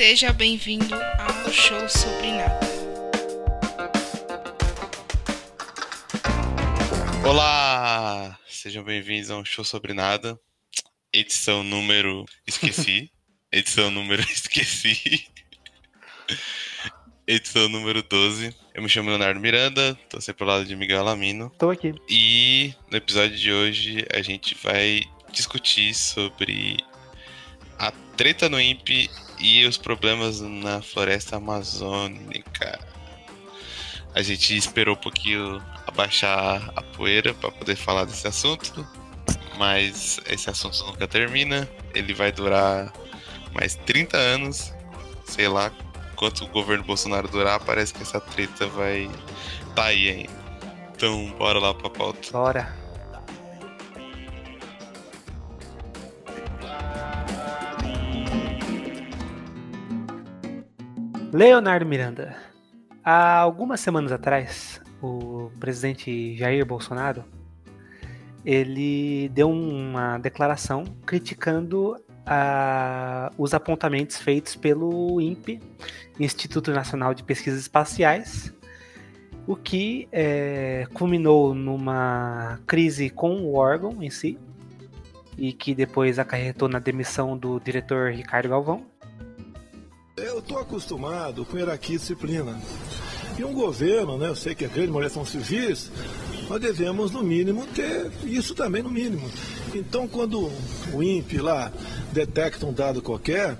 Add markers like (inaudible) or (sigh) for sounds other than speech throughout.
Seja bem-vindo ao show sobre nada. Olá! Sejam bem-vindos a um show sobre nada. Edição número. Esqueci. (laughs) Edição número. Esqueci. Edição número 12. Eu me chamo Leonardo Miranda, tô sempre ao lado de Miguel Alamino. Tô aqui. E no episódio de hoje a gente vai discutir sobre a treta no INPE e os problemas na floresta amazônica. A gente esperou um pouquinho abaixar a poeira para poder falar desse assunto, mas esse assunto nunca termina. Ele vai durar mais 30 anos, sei lá quanto o governo Bolsonaro durar, parece que essa treta vai tá aí ainda. Então, bora lá pra pauta. Bora. Leonardo Miranda. Há algumas semanas atrás, o presidente Jair Bolsonaro ele deu uma declaração criticando uh, os apontamentos feitos pelo INPE, Instituto Nacional de Pesquisas Espaciais, o que é, culminou numa crise com o órgão em si, e que depois acarretou na demissão do diretor Ricardo Galvão. Eu estou acostumado com hierarquia e disciplina. E um governo, né, eu sei que a grande maioria são civis, nós devemos, no mínimo, ter isso também no mínimo. Então, quando o INPE lá detecta um dado qualquer,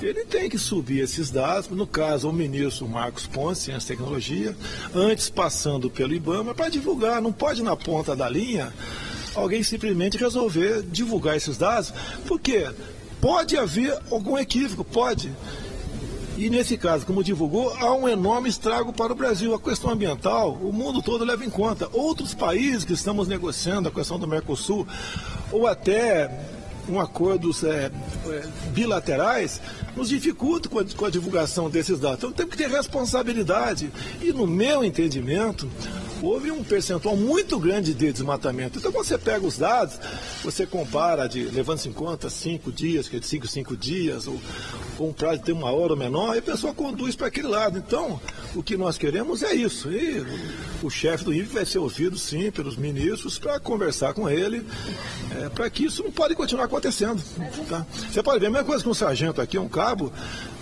ele tem que subir esses dados, no caso, o ministro Marcos Ponce, Ciência e Tecnologia, antes passando pelo IBAMA, para divulgar. Não pode, na ponta da linha, alguém simplesmente resolver divulgar esses dados, porque pode haver algum equívoco, pode. E nesse caso, como divulgou, há um enorme estrago para o Brasil. A questão ambiental, o mundo todo leva em conta. Outros países que estamos negociando a questão do Mercosul, ou até um acordos é, é, bilaterais, nos dificulta com a, com a divulgação desses dados. Então temos que ter responsabilidade. E no meu entendimento, houve um percentual muito grande de desmatamento. Então, quando você pega os dados, você compara, de, levando-se em conta cinco dias, que é de cinco, cinco dias, ou, ou um prazo de uma hora menor, e a pessoa conduz para aquele lado. Então, o que nós queremos é isso. E o, chefe do INPE vai ser ouvido, sim, pelos ministros, para conversar com ele, é, para que isso não pode continuar acontecendo. Tá? Você pode ver a mesma coisa que um sargento aqui, um cabo,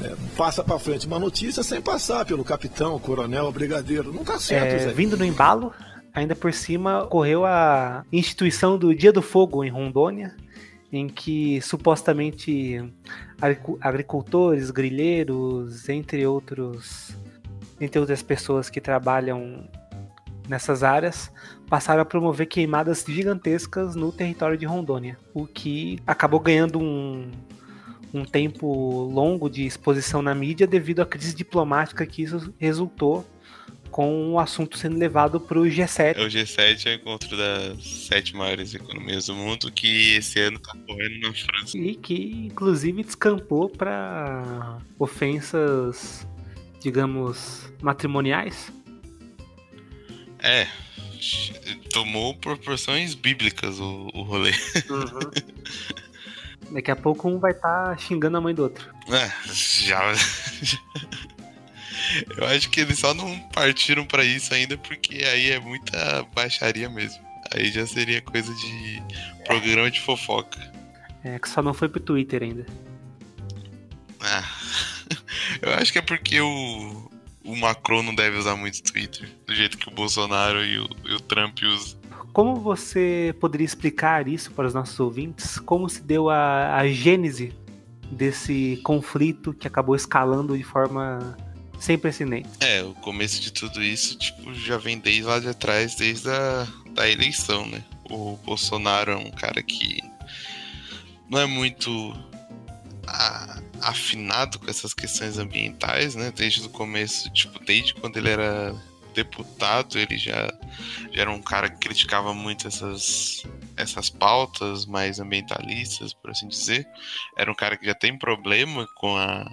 é, passa para frente uma notícia sem passar pelo capitão, coronel, brigadeiro. Não está certo, É, Zé. vindo no embalo, ainda por cima ocorreu a instituição do Dia do Fogo em Rondônia, em que supostamente agricu- agricultores, grileiros, entre outros, entre outras pessoas que trabalham nessas áreas, passaram a promover queimadas gigantescas no território de Rondônia, o que acabou ganhando um, um tempo longo de exposição na mídia devido à crise diplomática que isso resultou com o assunto sendo levado para o G7. É o G7 é o encontro das sete maiores economias do mundo, que esse ano tá correndo na França. E que inclusive descampou para ofensas, digamos, matrimoniais. É, tomou proporções bíblicas o, o rolê. (laughs) Daqui a pouco um vai estar xingando a mãe do outro. É, já. (laughs) (laughs) Eu acho que eles só não partiram pra isso ainda porque aí é muita baixaria mesmo. Aí já seria coisa de programa de fofoca. É, que só não foi pro Twitter ainda. Ah, (laughs) eu acho que é porque o, o Macron não deve usar muito Twitter, do jeito que o Bolsonaro e o, e o Trump usam. Como você poderia explicar isso para os nossos ouvintes? Como se deu a, a gênese desse conflito que acabou escalando de forma sem precedentes? É, o começo de tudo isso, tipo, já vem desde lá de atrás, desde a da eleição, né? O Bolsonaro é um cara que não é muito a- afinado com essas questões ambientais, né? Desde o começo, tipo, desde quando ele era deputado, ele já, já era um cara que criticava muito essas, essas pautas mais ambientalistas, por assim dizer. Era um cara que já tem problema com a,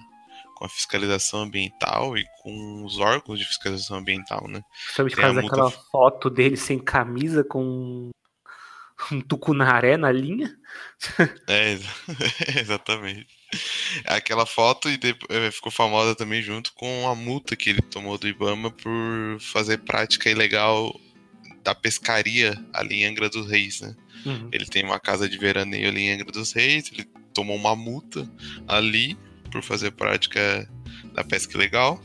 com a fiscalização ambiental e com os órgãos de fiscalização ambiental, né? Sabe por causa multa- daquela foto dele sem camisa com um tucunaré na linha. É, (laughs) exatamente. Aquela foto e depois, ficou famosa também junto com a multa que ele tomou do Ibama por fazer prática ilegal da pescaria ali em Angra dos Reis, né? Uhum. Ele tem uma casa de veraneio ali em Angra dos Reis, ele tomou uma multa ali por fazer prática da pesca ilegal.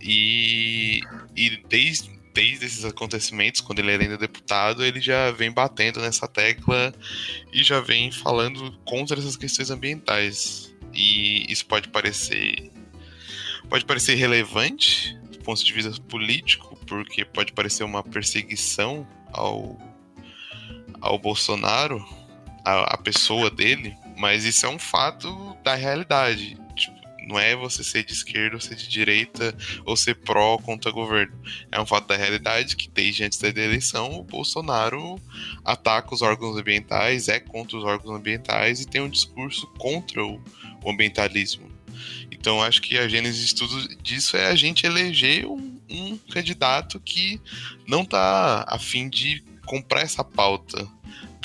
E, e desde, desde esses acontecimentos, quando ele era ainda deputado, ele já vem batendo nessa tecla e já vem falando contra essas questões ambientais. E isso pode parecer pode parecer relevante do ponto de vista político, porque pode parecer uma perseguição ao, ao Bolsonaro, a, a pessoa dele, mas isso é um fato da realidade. Não é você ser de esquerda ou ser de direita ou ser pró ou contra governo. É um fato da realidade que desde antes da eleição o Bolsonaro ataca os órgãos ambientais, é contra os órgãos ambientais e tem um discurso contra o, o ambientalismo. Então acho que a gênese de tudo disso é a gente eleger um, um candidato que não está afim de comprar essa pauta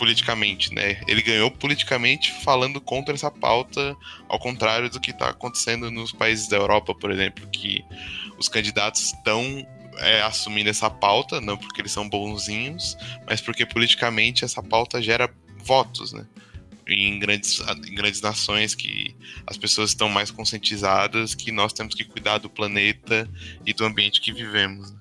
politicamente, né? Ele ganhou politicamente falando contra essa pauta, ao contrário do que está acontecendo nos países da Europa, por exemplo, que os candidatos estão é, assumindo essa pauta, não porque eles são bonzinhos, mas porque politicamente essa pauta gera votos, né? Em grandes, em grandes nações que as pessoas estão mais conscientizadas que nós temos que cuidar do planeta e do ambiente que vivemos. Né?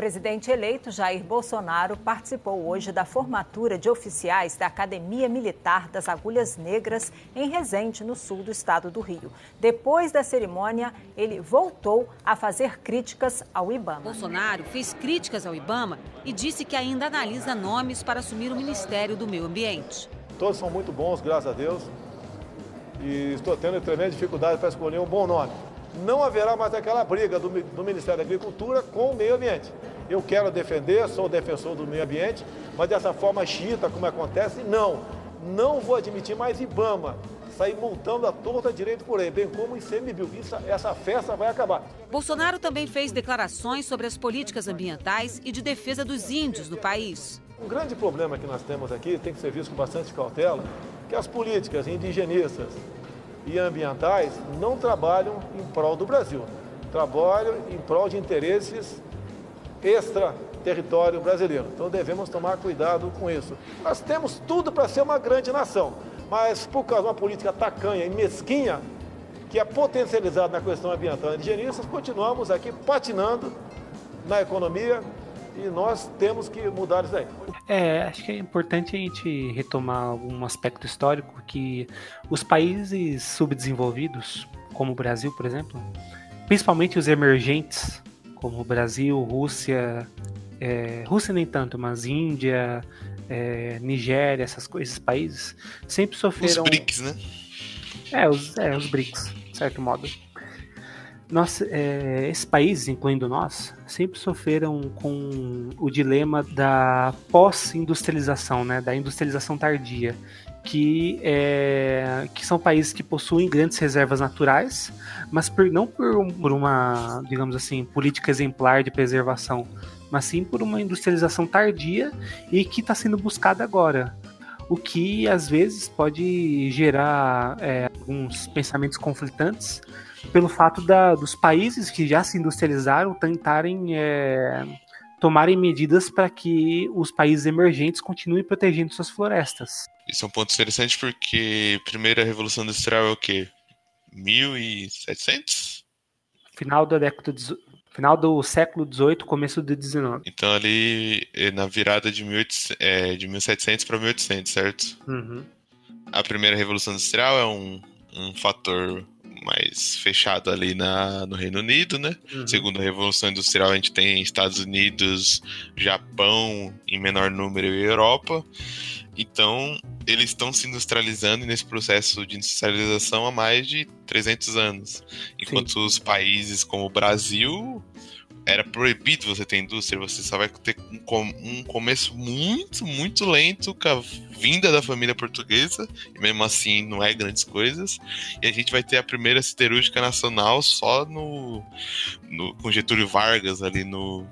Presidente eleito Jair Bolsonaro participou hoje da formatura de oficiais da Academia Militar das Agulhas Negras em Resende, no sul do estado do Rio. Depois da cerimônia, ele voltou a fazer críticas ao Ibama. Bolsonaro fez críticas ao Ibama e disse que ainda analisa nomes para assumir o Ministério do Meio Ambiente. Todos são muito bons, graças a Deus. E estou tendo tremenda dificuldade para escolher um bom nome não haverá mais aquela briga do, do, Ministério da Agricultura com o meio ambiente. Eu quero defender, sou defensor do meio ambiente, mas dessa forma xiita, como acontece, não. Não vou admitir mais Ibama sair montando a torta direito por aí, bem como ICMBio. Isso, essa festa vai acabar. Bolsonaro também fez declarações sobre as políticas ambientais e de defesa dos índios no país. Um grande problema que nós temos aqui, tem que ser visto com bastante cautela, que as políticas indigenistas, e ambientais não trabalham em prol do Brasil, trabalham em prol de interesses extra-território brasileiro. Então devemos tomar cuidado com isso. Nós temos tudo para ser uma grande nação, mas por causa de uma política tacanha e mesquinha, que é potencializada na questão ambiental e higienistas, continuamos aqui patinando na economia e nós temos que mudar isso aí. É, acho que é importante a gente retomar algum aspecto histórico que os países subdesenvolvidos, como o Brasil, por exemplo, principalmente os emergentes, como o Brasil, Rússia, é, Rússia nem tanto, mas Índia, é, Nigéria, essas esses países, sempre sofreram. Os BRICS, né? É, os, é, os BRICS, de certo modo nós, é, esses países, incluindo nós, sempre sofreram com o dilema da pós-industrialização, né, da industrialização tardia, que, é, que são países que possuem grandes reservas naturais, mas por, não por, por uma, digamos assim, política exemplar de preservação, mas sim por uma industrialização tardia e que está sendo buscada agora o que às vezes pode gerar é, alguns pensamentos conflitantes pelo fato da, dos países que já se industrializaram tentarem é, tomarem medidas para que os países emergentes continuem protegendo suas florestas. Isso é um ponto interessante porque primeira revolução industrial é o quê? 1700? Final da década final do século XVIII, começo do XIX. Então ali eh, na virada de, 1800, é, de 1700 para 1800, certo? Uhum. A primeira revolução industrial é um, um fator mais fechado ali na, no Reino Unido, né? Uhum. Segundo a Revolução Industrial, a gente tem Estados Unidos, Japão em menor número e Europa. Então, eles estão se industrializando nesse processo de industrialização há mais de 300 anos. Enquanto Sim. os países como o Brasil era proibido você ter indústria, você só vai ter um, um começo muito, muito lento com a vinda da família portuguesa, e mesmo assim não é grandes coisas, e a gente vai ter a primeira siderúrgica nacional só no, no com Getúlio Vargas ali no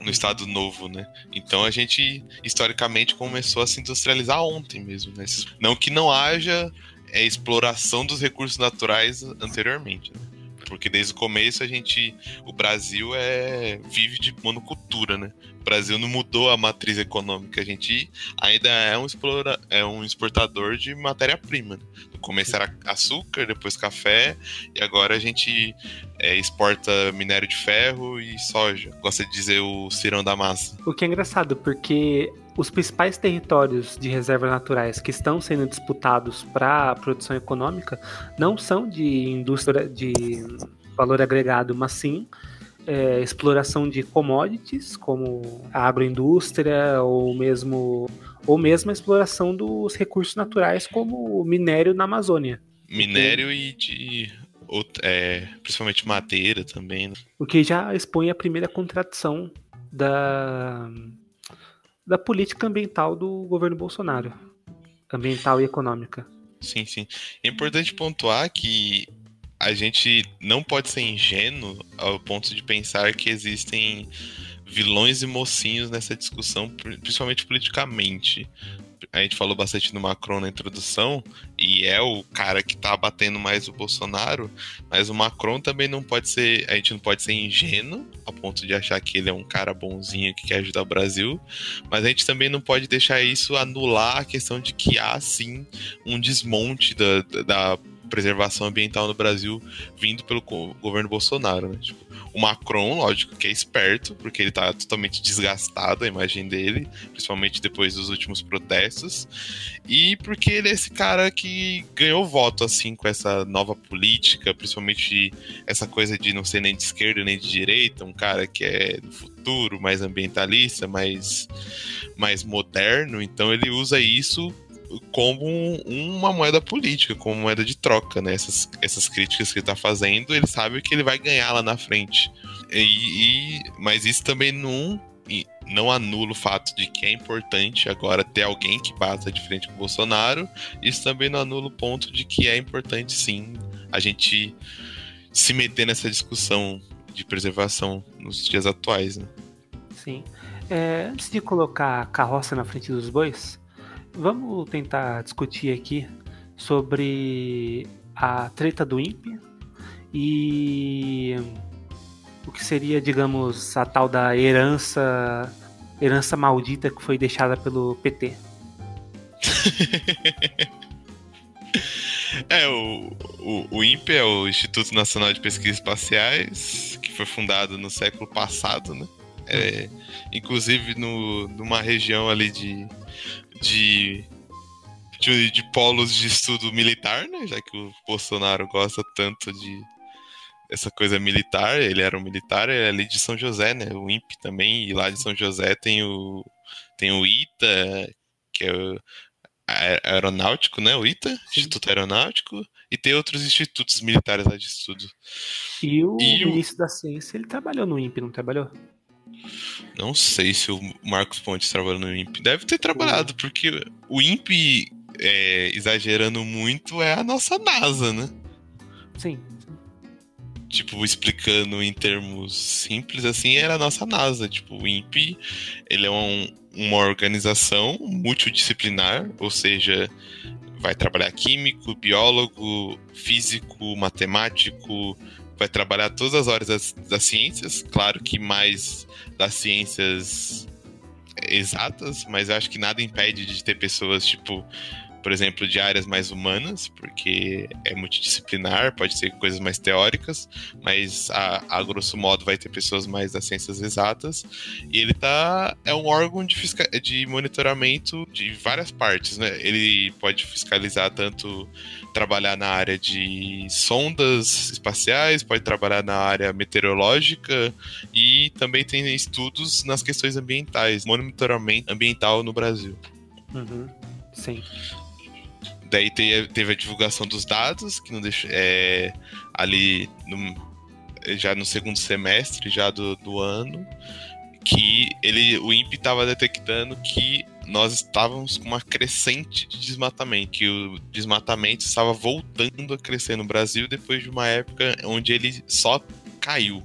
no estado novo, né? Então a gente historicamente começou a se industrializar ontem mesmo, né? Não que não haja é, exploração dos recursos naturais anteriormente, né? Porque desde o começo a gente, o Brasil é vive de monocultura, né? O Brasil não mudou a matriz econômica, a gente ainda é um, explora, é um exportador de matéria-prima. Né? No começo era açúcar, depois café, e agora a gente é, exporta minério de ferro e soja. Gosta de dizer o cirão da massa. O que é engraçado, porque os principais territórios de reservas naturais que estão sendo disputados para a produção econômica não são de indústria de valor agregado, mas sim é, exploração de commodities, como a agroindústria ou mesmo ou mesmo a exploração dos recursos naturais, como o minério na Amazônia. Minério e de é, principalmente madeira também. Né? O que já expõe a primeira contradição da da política ambiental do governo Bolsonaro. Ambiental e econômica. Sim, sim. É importante pontuar que a gente não pode ser ingênuo ao ponto de pensar que existem vilões e mocinhos nessa discussão, principalmente politicamente a gente falou bastante do Macron na introdução, e é o cara que tá batendo mais o Bolsonaro, mas o Macron também não pode ser, a gente não pode ser ingênuo a ponto de achar que ele é um cara bonzinho que quer ajudar o Brasil, mas a gente também não pode deixar isso anular a questão de que há sim um desmonte da, da preservação ambiental no Brasil vindo pelo governo Bolsonaro, né? Tipo, o Macron, lógico, que é esperto, porque ele tá totalmente desgastado a imagem dele, principalmente depois dos últimos protestos, e porque ele é esse cara que ganhou voto, assim, com essa nova política, principalmente essa coisa de não ser nem de esquerda nem de direita, um cara que é do futuro, mais ambientalista, mais, mais moderno, então ele usa isso como uma moeda política, como moeda de troca, né? Essas, essas críticas que ele está fazendo, ele sabe que ele vai ganhar lá na frente. E, e, mas isso também não, não anula o fato de que é importante agora ter alguém que bata de frente com o Bolsonaro. Isso também não anula o ponto de que é importante sim a gente se meter nessa discussão de preservação nos dias atuais. Né? Sim. É, antes de colocar a carroça na frente dos bois, Vamos tentar discutir aqui sobre a treta do INPE e o que seria, digamos, a tal da herança herança maldita que foi deixada pelo PT. (laughs) é, o, o, o INPE é o Instituto Nacional de Pesquisas Espaciais, que foi fundado no século passado, né? É, inclusive no, numa região ali de de, de, de polos de estudo militar, né? Já que o Bolsonaro gosta tanto de essa coisa militar, ele era um militar, ele é ali de São José, né? O INPE também, e lá de São José tem o tem o ITA, que é o aeronáutico, né? O ITA, Instituto Aeronáutico, e tem outros institutos militares lá de estudo. E o e ministro o... da Ciência, ele trabalhou no INPE, não trabalhou? Não sei se o Marcos Pontes trabalhou no INPE. Deve ter trabalhado, porque o INPE, é, exagerando muito, é a nossa NASA, né? Sim. Tipo, explicando em termos simples, assim, era a nossa NASA. Tipo, o INPE, ele é um, uma organização multidisciplinar, ou seja, vai trabalhar químico, biólogo, físico, matemático, vai trabalhar todas as horas das, das ciências, claro que mais das ciências exatas, mas eu acho que nada impede de ter pessoas, tipo, por exemplo, de áreas mais humanas, porque é multidisciplinar, pode ser coisas mais teóricas, mas a, a grosso modo vai ter pessoas mais das ciências exatas. E ele tá é um órgão de, fisca, de monitoramento de várias partes, né? Ele pode fiscalizar tanto trabalhar na área de sondas espaciais, pode trabalhar na área meteorológica e também tem estudos nas questões ambientais, monitoramento ambiental no Brasil. Uhum. Sim daí teve a divulgação dos dados, que não deixa, é, ali no, já no segundo semestre já do, do ano, que ele, o INPE estava detectando que nós estávamos com uma crescente de desmatamento, que o desmatamento estava voltando a crescer no Brasil depois de uma época onde ele só caiu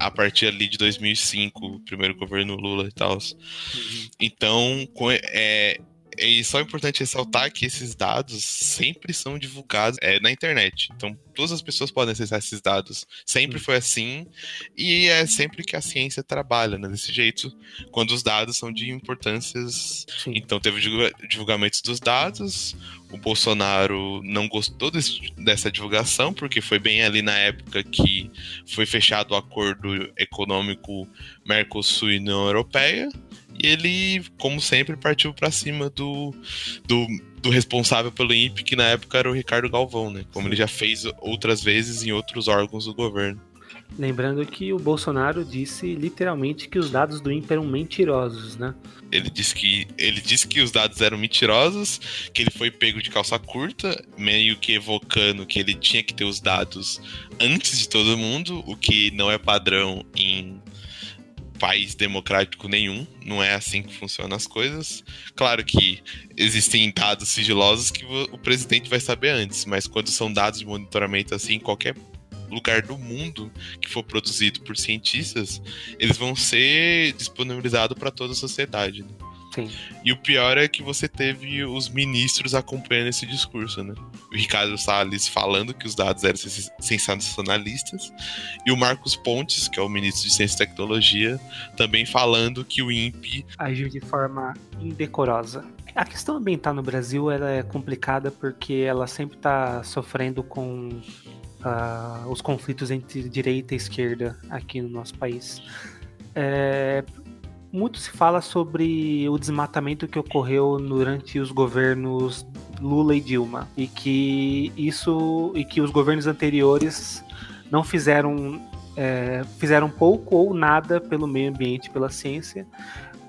a partir ali de 2005, primeiro governo Lula e tal. Uhum. Então, é, e só é importante ressaltar que esses dados sempre são divulgados é, na internet. Então, todas as pessoas podem acessar esses dados. Sempre foi assim. E é sempre que a ciência trabalha né, desse jeito, quando os dados são de importâncias. Sim. Então, teve divulgamentos dos dados. O Bolsonaro não gostou desse, dessa divulgação, porque foi bem ali na época que foi fechado o acordo econômico Mercosul e União Europeia. E ele, como sempre, partiu para cima do, do, do, responsável pelo INPE, que na época era o Ricardo Galvão, né? Como ele já fez outras vezes em outros órgãos do governo. Lembrando que o Bolsonaro disse literalmente que os dados do INPE eram mentirosos, né? Ele disse que ele disse que os dados eram mentirosos, que ele foi pego de calça curta, meio que evocando que ele tinha que ter os dados antes de todo mundo, o que não é padrão em país democrático nenhum, não é assim que funcionam as coisas. Claro que existem dados sigilosos que o presidente vai saber antes, mas quando são dados de monitoramento assim, em qualquer lugar do mundo que for produzido por cientistas, eles vão ser disponibilizados para toda a sociedade. Né? Sim. E o pior é que você teve os ministros acompanhando esse discurso, né? O Ricardo Salles falando que os dados eram sensacionalistas e o Marcos Pontes, que é o ministro de Ciência e Tecnologia, também falando que o INPE agiu de forma indecorosa. A questão ambiental no Brasil ela é complicada porque ela sempre está sofrendo com uh, os conflitos entre direita e esquerda aqui no nosso país. É, muito se fala sobre o desmatamento que ocorreu durante os governos Lula e Dilma e que isso e que os governos anteriores não fizeram é, fizeram pouco ou nada pelo meio ambiente, pela ciência,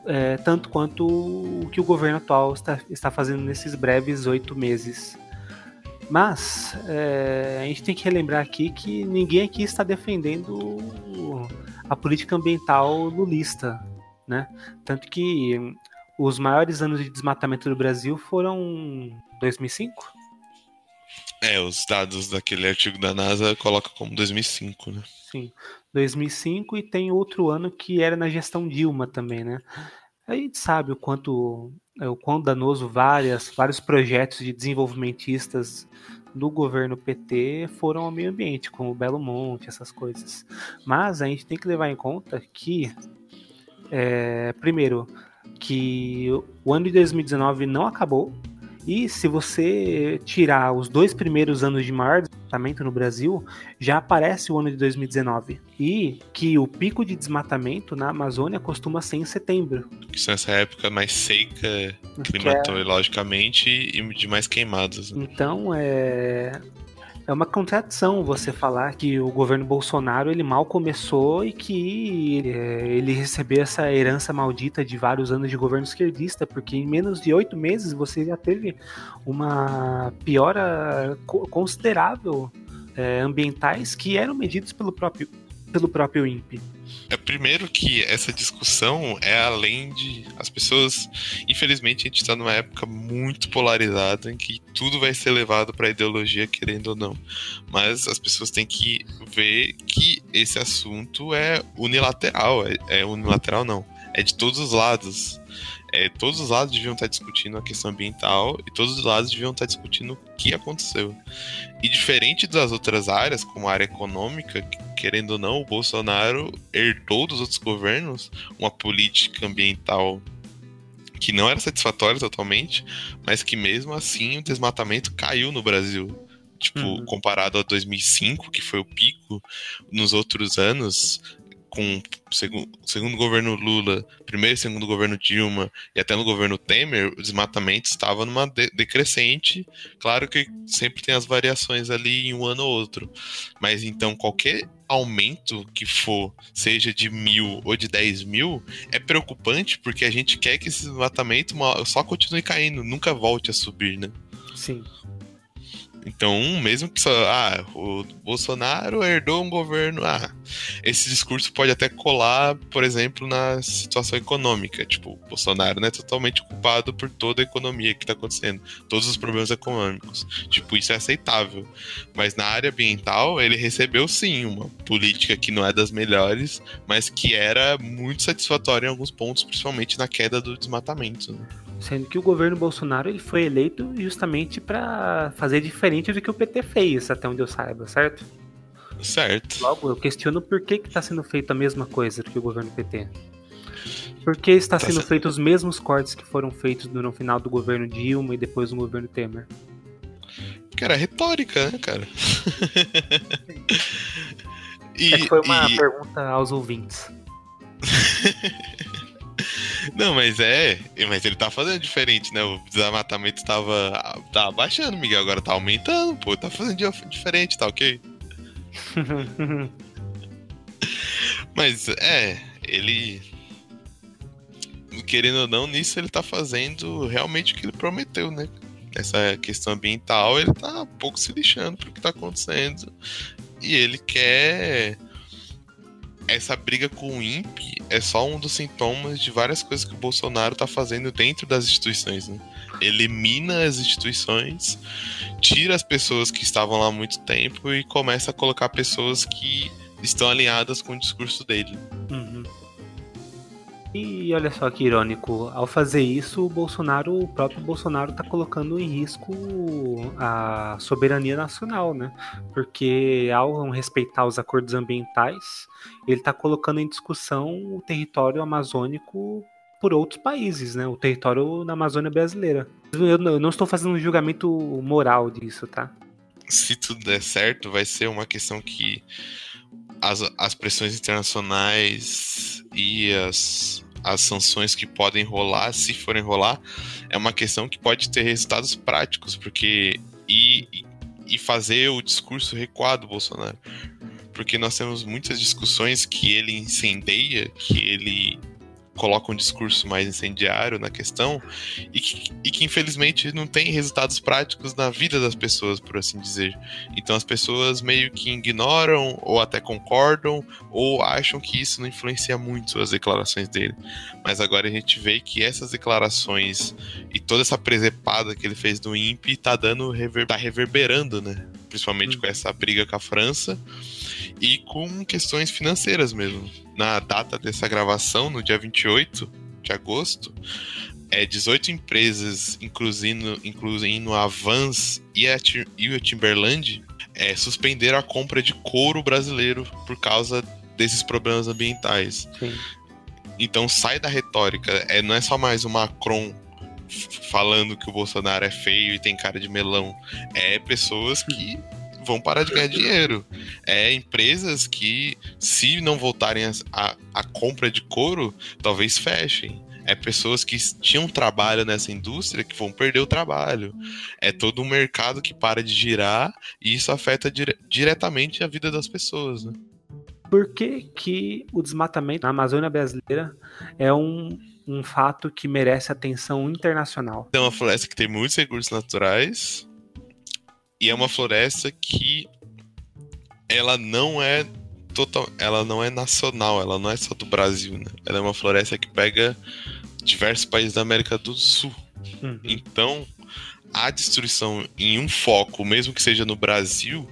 é, tanto quanto o que o governo atual está, está fazendo nesses breves oito meses. Mas é, a gente tem que relembrar aqui que ninguém aqui está defendendo a política ambiental lulista né? Tanto que os maiores anos de desmatamento do Brasil foram 2005? É, os dados daquele artigo da NASA colocam como 2005, né? Sim, 2005 e tem outro ano que era na gestão Dilma também, né? A gente sabe o quanto é, o quão danoso várias, vários projetos de desenvolvimentistas do governo PT foram ao meio ambiente, como o Belo Monte, essas coisas. Mas a gente tem que levar em conta que é, primeiro, que o ano de 2019 não acabou. E se você tirar os dois primeiros anos de maior desmatamento no Brasil, já aparece o ano de 2019. E que o pico de desmatamento na Amazônia costuma ser em setembro. Isso nessa época mais seca climatologicamente é... e de mais queimadas. Né? Então, é é uma contradição você falar que o governo Bolsonaro ele mal começou e que é, ele recebeu essa herança maldita de vários anos de governo esquerdista, porque em menos de oito meses você já teve uma piora considerável é, ambientais que eram medidos pelo próprio pelo próprio INPE. É primeiro que essa discussão é além de as pessoas, infelizmente a gente está numa época muito polarizada em que tudo vai ser levado para ideologia querendo ou não. Mas as pessoas têm que ver que esse assunto é unilateral, é, é unilateral não, é de todos os lados é, todos os lados deviam estar discutindo a questão ambiental e todos os lados deviam estar discutindo o que aconteceu. E diferente das outras áreas, como a área econômica, querendo ou não, o Bolsonaro herdou dos outros governos uma política ambiental que não era satisfatória totalmente, mas que mesmo assim o desmatamento caiu no Brasil. Tipo, uhum. comparado a 2005, que foi o pico, nos outros anos, com segundo, segundo governo Lula, primeiro e segundo governo Dilma e até no governo Temer, o desmatamento estava numa de decrescente. Claro que sempre tem as variações ali em um ano ou outro, mas então qualquer aumento que for, seja de mil ou de dez mil, é preocupante porque a gente quer que esse desmatamento só continue caindo, nunca volte a subir, né? Sim. Então, mesmo que só. Ah, o Bolsonaro herdou um governo. Ah, esse discurso pode até colar, por exemplo, na situação econômica. Tipo, o Bolsonaro não é totalmente culpado por toda a economia que está acontecendo, todos os problemas econômicos. Tipo, isso é aceitável. Mas na área ambiental, ele recebeu sim uma política que não é das melhores, mas que era muito satisfatória em alguns pontos, principalmente na queda do desmatamento. Né? Sendo que o governo Bolsonaro ele foi eleito justamente para fazer diferente do que o PT fez, até onde eu saiba, certo? Certo. Logo, eu questiono por que está sendo feita a mesma coisa do que o governo PT. Por que está tá sendo feitos os mesmos cortes que foram feitos no final do governo Dilma e depois do governo Temer? Cara, é retórica, né, cara? e, é foi uma e... pergunta aos ouvintes. (laughs) Não, mas é. Mas ele tá fazendo diferente, né? O desmatamento tava, tava baixando, Miguel. Agora tá aumentando, pô. Tá fazendo diferente, tá ok? (laughs) mas é, ele. Querendo ou não, nisso ele tá fazendo realmente o que ele prometeu, né? Essa questão ambiental, ele tá um pouco se lixando pro que tá acontecendo. E ele quer essa briga com o INPE é só um dos sintomas de várias coisas que o Bolsonaro está fazendo dentro das instituições. Né? Elimina as instituições, tira as pessoas que estavam lá há muito tempo e começa a colocar pessoas que estão alinhadas com o discurso dele. Uhum. E olha só que irônico, ao fazer isso, o Bolsonaro, o próprio Bolsonaro está colocando em risco a soberania nacional, né? Porque ao respeitar os acordos ambientais, ele está colocando em discussão o território amazônico por outros países, né? O território da Amazônia brasileira. Eu não estou fazendo um julgamento moral disso, tá? Se tudo der certo, vai ser uma questão que as, as pressões internacionais e as, as sanções que podem rolar, se forem rolar, é uma questão que pode ter resultados práticos, porque e, e fazer o discurso recuar do Bolsonaro. Porque nós temos muitas discussões que ele incendeia, que ele coloca um discurso mais incendiário na questão e que, e que, infelizmente não tem resultados práticos na vida das pessoas, por assim dizer. Então as pessoas meio que ignoram ou até concordam ou acham que isso não influencia muito as declarações dele. Mas agora a gente vê que essas declarações e toda essa presepada que ele fez do INPE tá dando rever, tá reverberando, né? Principalmente hum. com essa briga com a França e com questões financeiras mesmo. Na data dessa gravação, no dia 28 de agosto, é 18 empresas, incluindo, incluindo a Vans e a, e a Timberland, é, suspenderam a compra de couro brasileiro por causa desses problemas ambientais. Sim. Então sai da retórica, é, não é só mais o Macron falando que o Bolsonaro é feio e tem cara de melão. É pessoas que vão parar de ganhar dinheiro. É empresas que, se não voltarem a, a compra de couro, talvez fechem. É pessoas que tinham trabalho nessa indústria que vão perder o trabalho. É todo um mercado que para de girar e isso afeta dire diretamente a vida das pessoas. Né? Por que, que o desmatamento na Amazônia brasileira é um, um fato que merece atenção internacional? É uma floresta que tem muitos recursos naturais, e é uma floresta que ela não é total, ela não é nacional, ela não é só do Brasil, né? Ela é uma floresta que pega diversos países da América do Sul. Uhum. Então, a destruição em um foco, mesmo que seja no Brasil,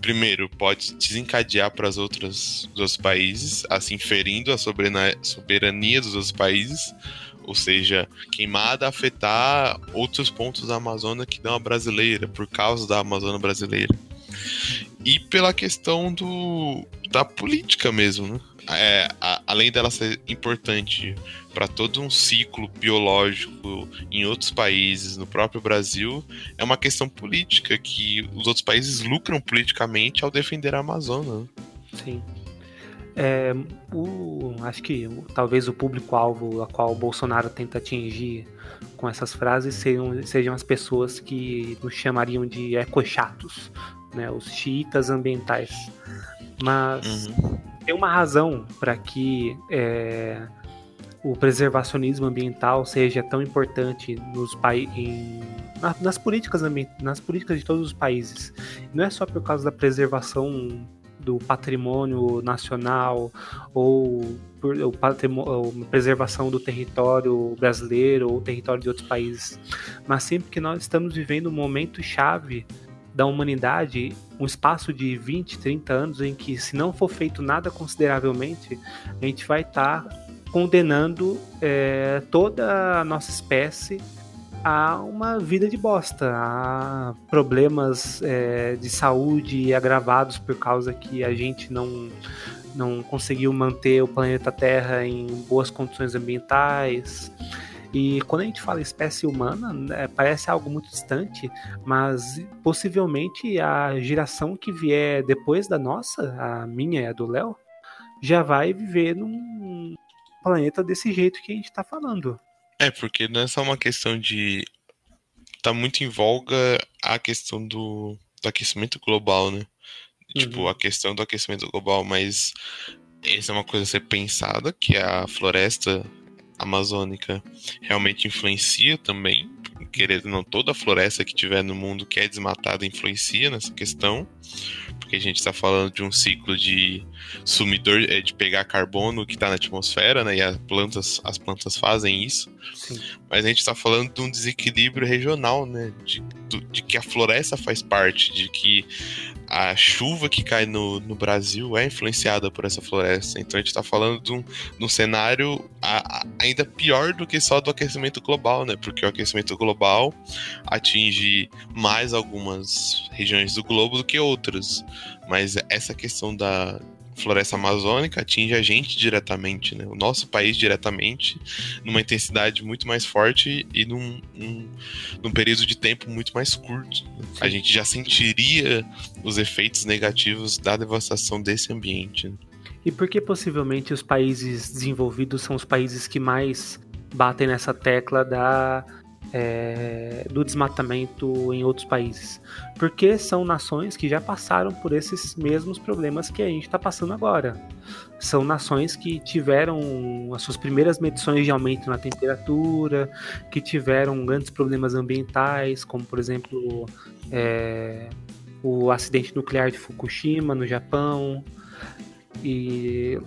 primeiro pode desencadear para os outros, países, assim ferindo a soberania dos outros países ou seja, queimada afetar outros pontos da Amazônia que não a brasileira, por causa da Amazônia brasileira. E pela questão do, da política mesmo, né? É, a, além dela ser importante para todo um ciclo biológico em outros países, no próprio Brasil, é uma questão política que os outros países lucram politicamente ao defender a Amazônia. Né? Sim. É, o, acho que talvez o público-alvo a qual o Bolsonaro tenta atingir com essas frases sejam, sejam as pessoas que nos chamariam de ecochatos, né, os xiitas ambientais. Mas uhum. tem uma razão para que é, o preservacionismo ambiental seja tão importante nos, na, nas políticas nas políticas de todos os países. Não é só por causa da preservação do patrimônio nacional ou por o patrimônio, preservação do território brasileiro ou território de outros países, mas sempre que nós estamos vivendo um momento chave da humanidade, um espaço de 20, 30 anos em que se não for feito nada consideravelmente, a gente vai estar tá condenando é, toda a nossa espécie a uma vida de bosta, a problemas é, de saúde agravados por causa que a gente não, não conseguiu manter o planeta Terra em boas condições ambientais. E quando a gente fala espécie humana, né, parece algo muito distante, mas possivelmente a geração que vier depois da nossa, a minha e a do Léo, já vai viver num planeta desse jeito que a gente está falando. É, porque não é só uma questão de. Tá muito em voga a questão do, do aquecimento global, né? Tipo, uhum. Tipo, a questão do aquecimento global, mas essa é uma coisa a ser pensada, que a floresta amazônica realmente influencia também. Querendo não, toda a floresta que tiver no mundo que é desmatada influencia nessa questão porque a gente está falando de um ciclo de sumidor, é, de pegar carbono que está na atmosfera, né? E as plantas, as plantas fazem isso. Sim. Mas a gente está falando de um desequilíbrio regional, né? De, de que a floresta faz parte, de que a chuva que cai no, no Brasil é influenciada por essa floresta. Então a gente está falando de um, de um cenário a, a, ainda pior do que só do aquecimento global, né? Porque o aquecimento global atinge mais algumas regiões do globo do que outras. Mas essa questão da floresta amazônica atinge a gente diretamente, né? O nosso país diretamente, numa intensidade muito mais forte e num, num, num período de tempo muito mais curto. Né? A gente já sentiria os efeitos negativos da devastação desse ambiente. Né? E por que possivelmente os países desenvolvidos são os países que mais batem nessa tecla da é, do desmatamento em outros países, porque são nações que já passaram por esses mesmos problemas que a gente está passando agora. São nações que tiveram as suas primeiras medições de aumento na temperatura, que tiveram grandes problemas ambientais, como por exemplo é, o acidente nuclear de Fukushima no Japão. E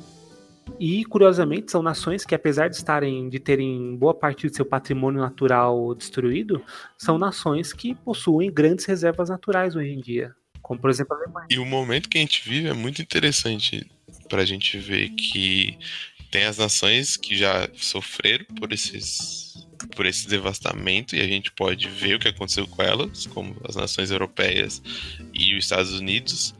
e, curiosamente, são nações que, apesar de estarem de terem boa parte do seu patrimônio natural destruído, são nações que possuem grandes reservas naturais hoje em dia. Como, por exemplo, a Alemanha. E o momento que a gente vive é muito interessante para a gente ver que tem as nações que já sofreram por esses por esse devastamento e a gente pode ver o que aconteceu com elas, como as nações europeias e os Estados Unidos,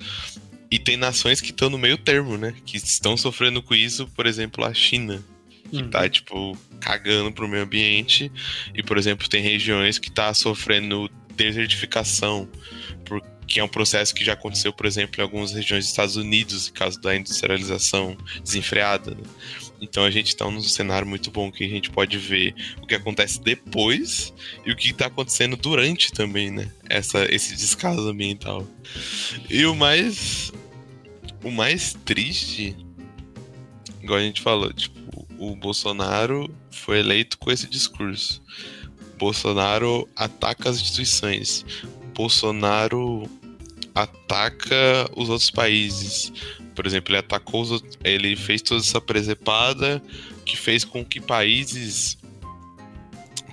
e tem nações que estão no meio termo, né? Que estão sofrendo com isso, por exemplo, a China. Que uhum. tá, tipo, cagando pro meio ambiente. E, por exemplo, tem regiões que tá sofrendo desertificação. Que é um processo que já aconteceu, por exemplo, em algumas regiões dos Estados Unidos, em caso da industrialização desenfreada. Né? Então a gente está num cenário muito bom que a gente pode ver o que acontece depois e o que está acontecendo durante também, né? Essa, esse descaso ambiental. E o mais o mais triste, igual a gente falou, tipo, o Bolsonaro foi eleito com esse discurso. Bolsonaro ataca as instituições. Bolsonaro ataca os outros países. Por exemplo, ele atacou os, ele fez toda essa presepada que fez com que países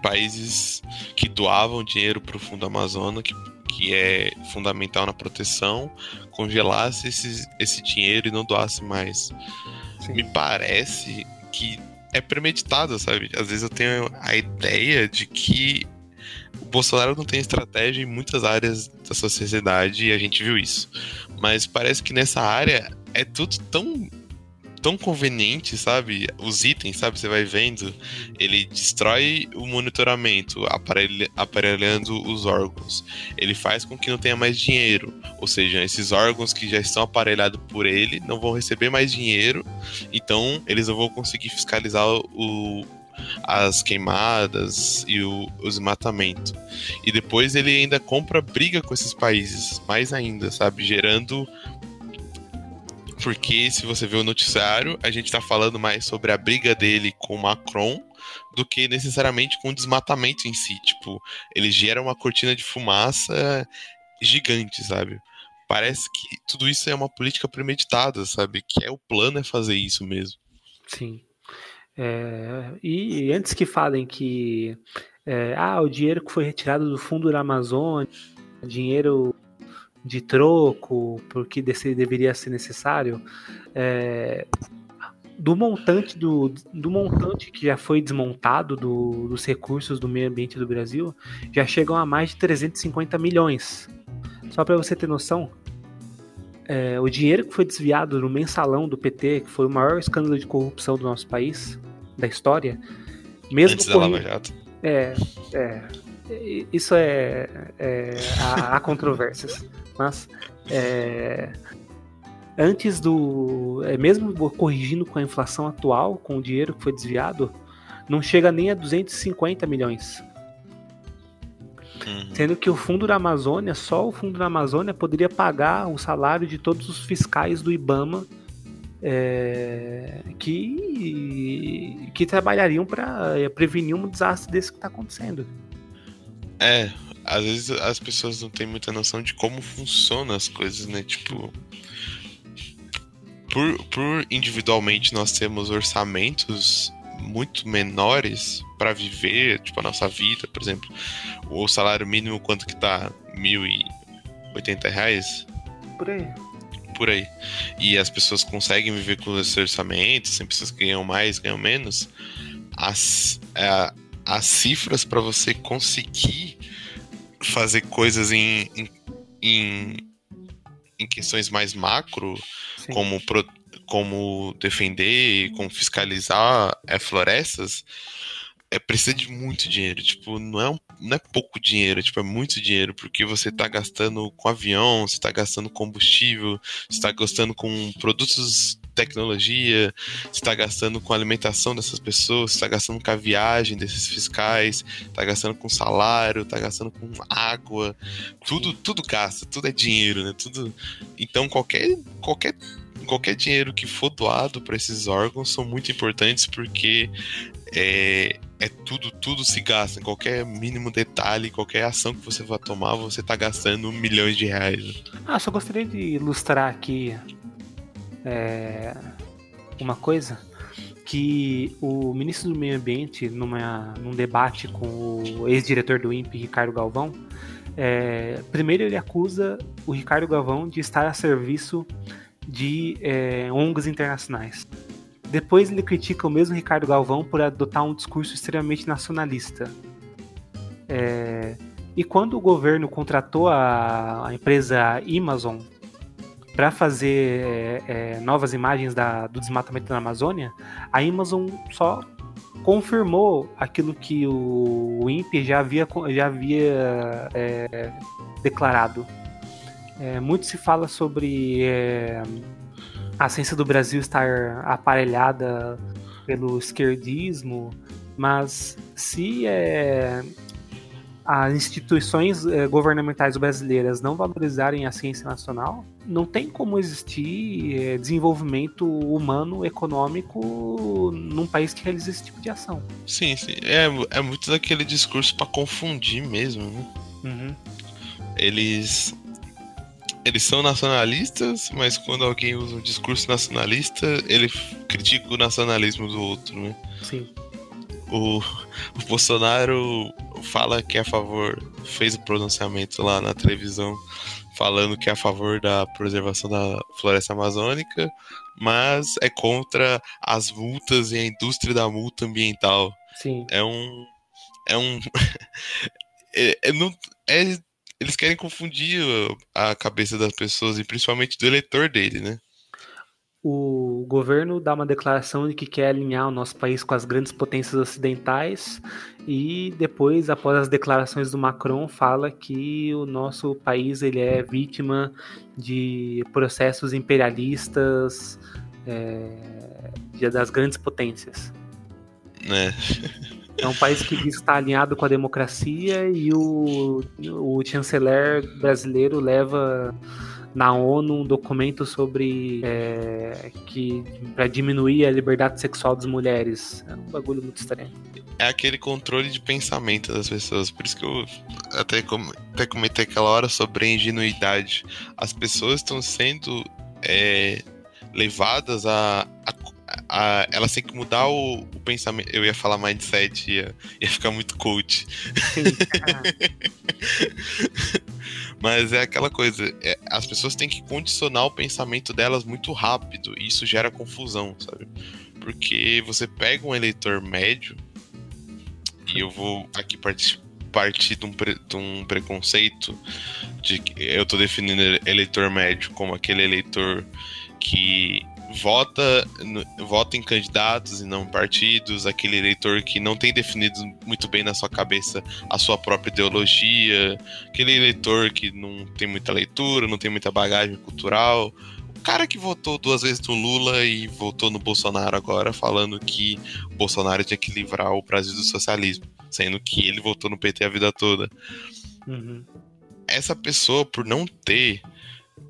países que doavam dinheiro para o Fundo Amazonas, que, que é fundamental na proteção, congelasse esse, esse dinheiro e não doasse mais. Sim. Me parece que é premeditado, sabe? Às vezes eu tenho a ideia de que o Bolsonaro não tem estratégia em muitas áreas da sociedade e a gente viu isso. Mas parece que nessa área é tudo tão tão conveniente, sabe? Os itens, sabe? Você vai vendo, ele destrói o monitoramento, aparelhando os órgãos. Ele faz com que não tenha mais dinheiro, ou seja, esses órgãos que já estão aparelhados por ele não vão receber mais dinheiro, então eles não vão conseguir fiscalizar o, as queimadas e o, o desmatamento. E depois ele ainda compra briga com esses países, mais ainda, sabe? Gerando porque se você vê o noticiário, a gente tá falando mais sobre a briga dele com o Macron do que necessariamente com o desmatamento em si. Tipo, ele gera uma cortina de fumaça gigante, sabe? Parece que tudo isso é uma política premeditada, sabe? Que é o plano é fazer isso mesmo. Sim. É, e antes que falem que é, ah, o dinheiro que foi retirado do fundo da Amazônia, dinheiro de troco, porque desse deveria ser necessário, é, do montante do, do montante que já foi desmontado do, dos recursos do meio ambiente do Brasil, já chegam a mais de 350 milhões. Só para você ter noção, é, o dinheiro que foi desviado no mensalão do PT, que foi o maior escândalo de corrupção do nosso país, da história, mesmo Antes da Lava Jato. É, é, isso é, é há, há controvérsias, (laughs) mas é, antes do, é, mesmo corrigindo com a inflação atual, com o dinheiro que foi desviado, não chega nem a 250 milhões. Uhum. Sendo que o fundo da Amazônia, só o fundo da Amazônia poderia pagar o salário de todos os fiscais do IBAMA é, que, que trabalhariam para é, prevenir um desastre desse que está acontecendo. É, às vezes as pessoas não têm muita noção de como funcionam as coisas, né? Tipo, por, por individualmente nós temos orçamentos muito menores para viver, tipo a nossa vida, por exemplo, o salário mínimo quanto que tá? Mil e oitenta reais? Por aí por aí. E as pessoas conseguem viver com esse orçamento, sem pessoas que ganham mais, ganham menos. As, é, as cifras para você conseguir fazer coisas em, em, em, em questões mais macro, como, pro, como defender, como fiscalizar é, florestas, é, precisa de muito dinheiro. Tipo, não é, um, não é pouco dinheiro, tipo, é muito dinheiro, porque você tá gastando com avião, você tá gastando combustível, você tá gastando com produtos tecnologia, você tá gastando com a alimentação dessas pessoas, você tá gastando com a viagem desses fiscais, tá gastando com salário, tá gastando com água, tudo, tudo gasta, tudo é dinheiro, né? Tudo. Então qualquer qualquer qualquer dinheiro que for doado para esses órgãos são muito importantes porque é, é tudo, tudo se gasta. Qualquer mínimo detalhe, qualquer ação que você vá tomar, você está gastando milhões de reais. Ah, só gostaria de ilustrar aqui é, uma coisa que o ministro do Meio Ambiente, numa, num debate com o ex-diretor do INPE, Ricardo Galvão, é, primeiro ele acusa o Ricardo Galvão de estar a serviço de é, ONGs internacionais. Depois ele critica o mesmo Ricardo Galvão por adotar um discurso extremamente nacionalista. É, e quando o governo contratou a, a empresa Amazon para fazer é, é, novas imagens da, do desmatamento na Amazônia, a Amazon só confirmou aquilo que o, o INPE já havia, já havia é, declarado. É, muito se fala sobre é, a ciência do Brasil estar aparelhada pelo esquerdismo, mas se é, as instituições é, governamentais brasileiras não valorizarem a ciência nacional, não tem como existir é, desenvolvimento humano, econômico num país que realiza esse tipo de ação. Sim, sim. É, é muito daquele discurso para confundir mesmo, né? Uhum. Eles eles são nacionalistas, mas quando alguém usa um discurso nacionalista, ele critica o nacionalismo do outro, né? Sim. O, o Bolsonaro fala que é a favor, fez o pronunciamento lá na televisão falando que é a favor da preservação da floresta amazônica, mas é contra as multas e a indústria da multa ambiental. Sim. É um. É um. (laughs) é, é, não, é eles querem confundir a cabeça das pessoas e principalmente do eleitor dele, né? O governo dá uma declaração de que quer alinhar o nosso país com as grandes potências ocidentais e depois, após as declarações do Macron, fala que o nosso país ele é vítima de processos imperialistas é, das grandes potências. É. É um país que estar alinhado com a democracia e o, o chanceler brasileiro leva na ONU um documento sobre é, que para diminuir a liberdade sexual das mulheres. É um bagulho muito estranho. É aquele controle de pensamento das pessoas. Por isso que eu até, até comentei aquela hora sobre a ingenuidade. As pessoas estão sendo é, levadas a, a a, elas têm que mudar o, o, pensamento. Eu ia falar mindset, ia, ia ficar muito coach. (laughs) Mas é aquela coisa, é, as pessoas têm que condicionar o pensamento delas muito rápido, e isso gera confusão, sabe? Porque você pega um eleitor médio, e eu vou aqui partir, partir de, um pre, de um preconceito de que eu tô definindo eleitor médio como aquele eleitor que vota, vota em candidatos e não partidos, aquele eleitor que não tem definido muito bem na sua cabeça a sua própria ideologia, aquele eleitor que não tem muita leitura, não tem muita bagagem cultural. O cara que votou duas vezes no Lula e votou no Bolsonaro agora, falando que o Bolsonaro tinha que livrar o Brasil do socialismo, sendo que ele votou no PT a vida toda. Uhum. Essa pessoa, por não ter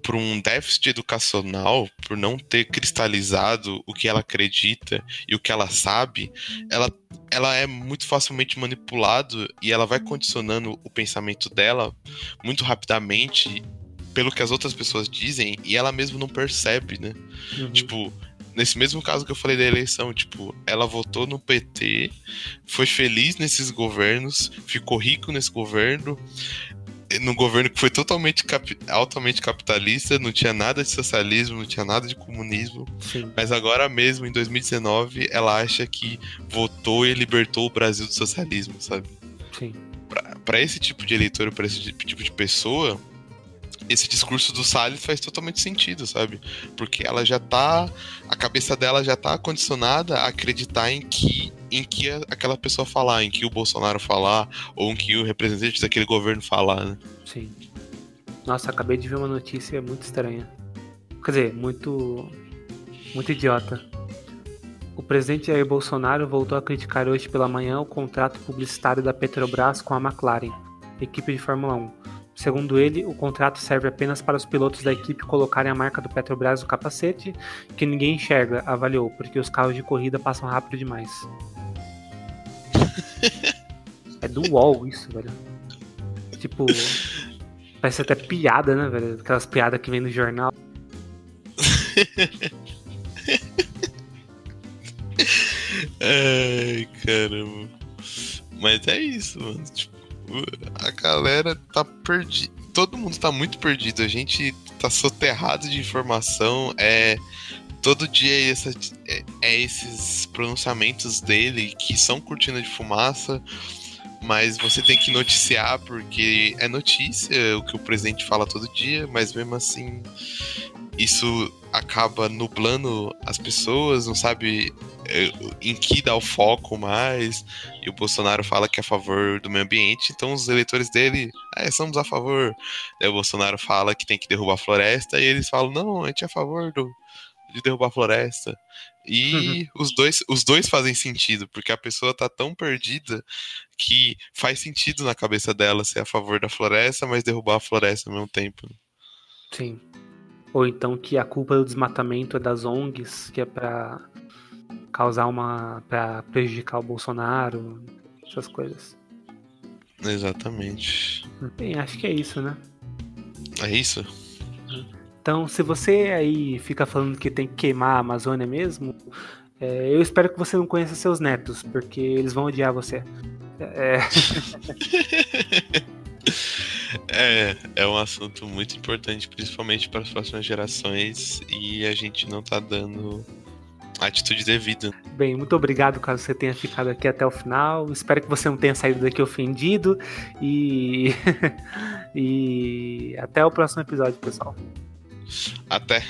por um déficit educacional, por não ter cristalizado o que ela acredita e o que ela sabe, ela, ela é muito facilmente manipulado e ela vai condicionando o pensamento dela muito rapidamente pelo que as outras pessoas dizem e ela mesmo não percebe, né? Uhum. Tipo, nesse mesmo caso que eu falei da eleição, tipo, ela votou no PT, foi feliz nesses governos, ficou rico nesse governo, num governo que foi totalmente altamente capitalista, não tinha nada de socialismo, não tinha nada de comunismo. Sim. Mas agora mesmo, em 2019, ela acha que votou e libertou o Brasil do socialismo, sabe? Sim. Para esse tipo de eleitor, para esse tipo de pessoa, esse discurso do Salles faz totalmente sentido, sabe? Porque ela já tá. A cabeça dela já tá condicionada a acreditar em que em que aquela pessoa falar, em que o Bolsonaro falar, ou em que o representante daquele governo falar, né? Sim. Nossa, acabei de ver uma notícia muito estranha. Quer dizer, muito. muito idiota. O presidente Jair Bolsonaro voltou a criticar hoje pela manhã o contrato publicitário da Petrobras com a McLaren, equipe de Fórmula 1 Segundo ele, o contrato serve apenas para os pilotos da equipe colocarem a marca do Petrobras no capacete, que ninguém enxerga, avaliou, porque os carros de corrida passam rápido demais. É do UOL isso, velho. Tipo, parece até piada, né, velho? Aquelas piadas que vem no jornal. (laughs) Ai, caramba. Mas é isso, mano. Tipo, a galera tá perdida. Todo mundo tá muito perdido. A gente tá soterrado de informação. É. Todo dia é, essa, é, é esses pronunciamentos dele que são cortina de fumaça mas você tem que noticiar porque é notícia o que o presidente fala todo dia, mas mesmo assim isso acaba nublando as pessoas, não sabe é, em que dá o foco mais, e o Bolsonaro fala que é a favor do meio ambiente, então os eleitores dele, ah, somos a favor. Aí o Bolsonaro fala que tem que derrubar a floresta, e eles falam, não, a gente é a favor do, de derrubar a floresta. E uhum. os, dois, os dois fazem sentido, porque a pessoa tá tão perdida que faz sentido na cabeça dela ser a favor da floresta, mas derrubar a floresta ao mesmo tempo. Sim. Ou então que a culpa do desmatamento é das ONGs, que é para causar uma. para prejudicar o Bolsonaro, essas coisas. Exatamente. Bem, acho que é isso, né? É isso? Então, se você aí fica falando que tem que queimar a Amazônia mesmo, é, eu espero que você não conheça seus netos, porque eles vão odiar você. É... (laughs) é, é um assunto muito importante, principalmente para as próximas gerações, e a gente não tá dando atitude devida. Bem, muito obrigado caso você tenha ficado aqui até o final. Espero que você não tenha saído daqui ofendido. E, (laughs) e até o próximo episódio, pessoal. Até.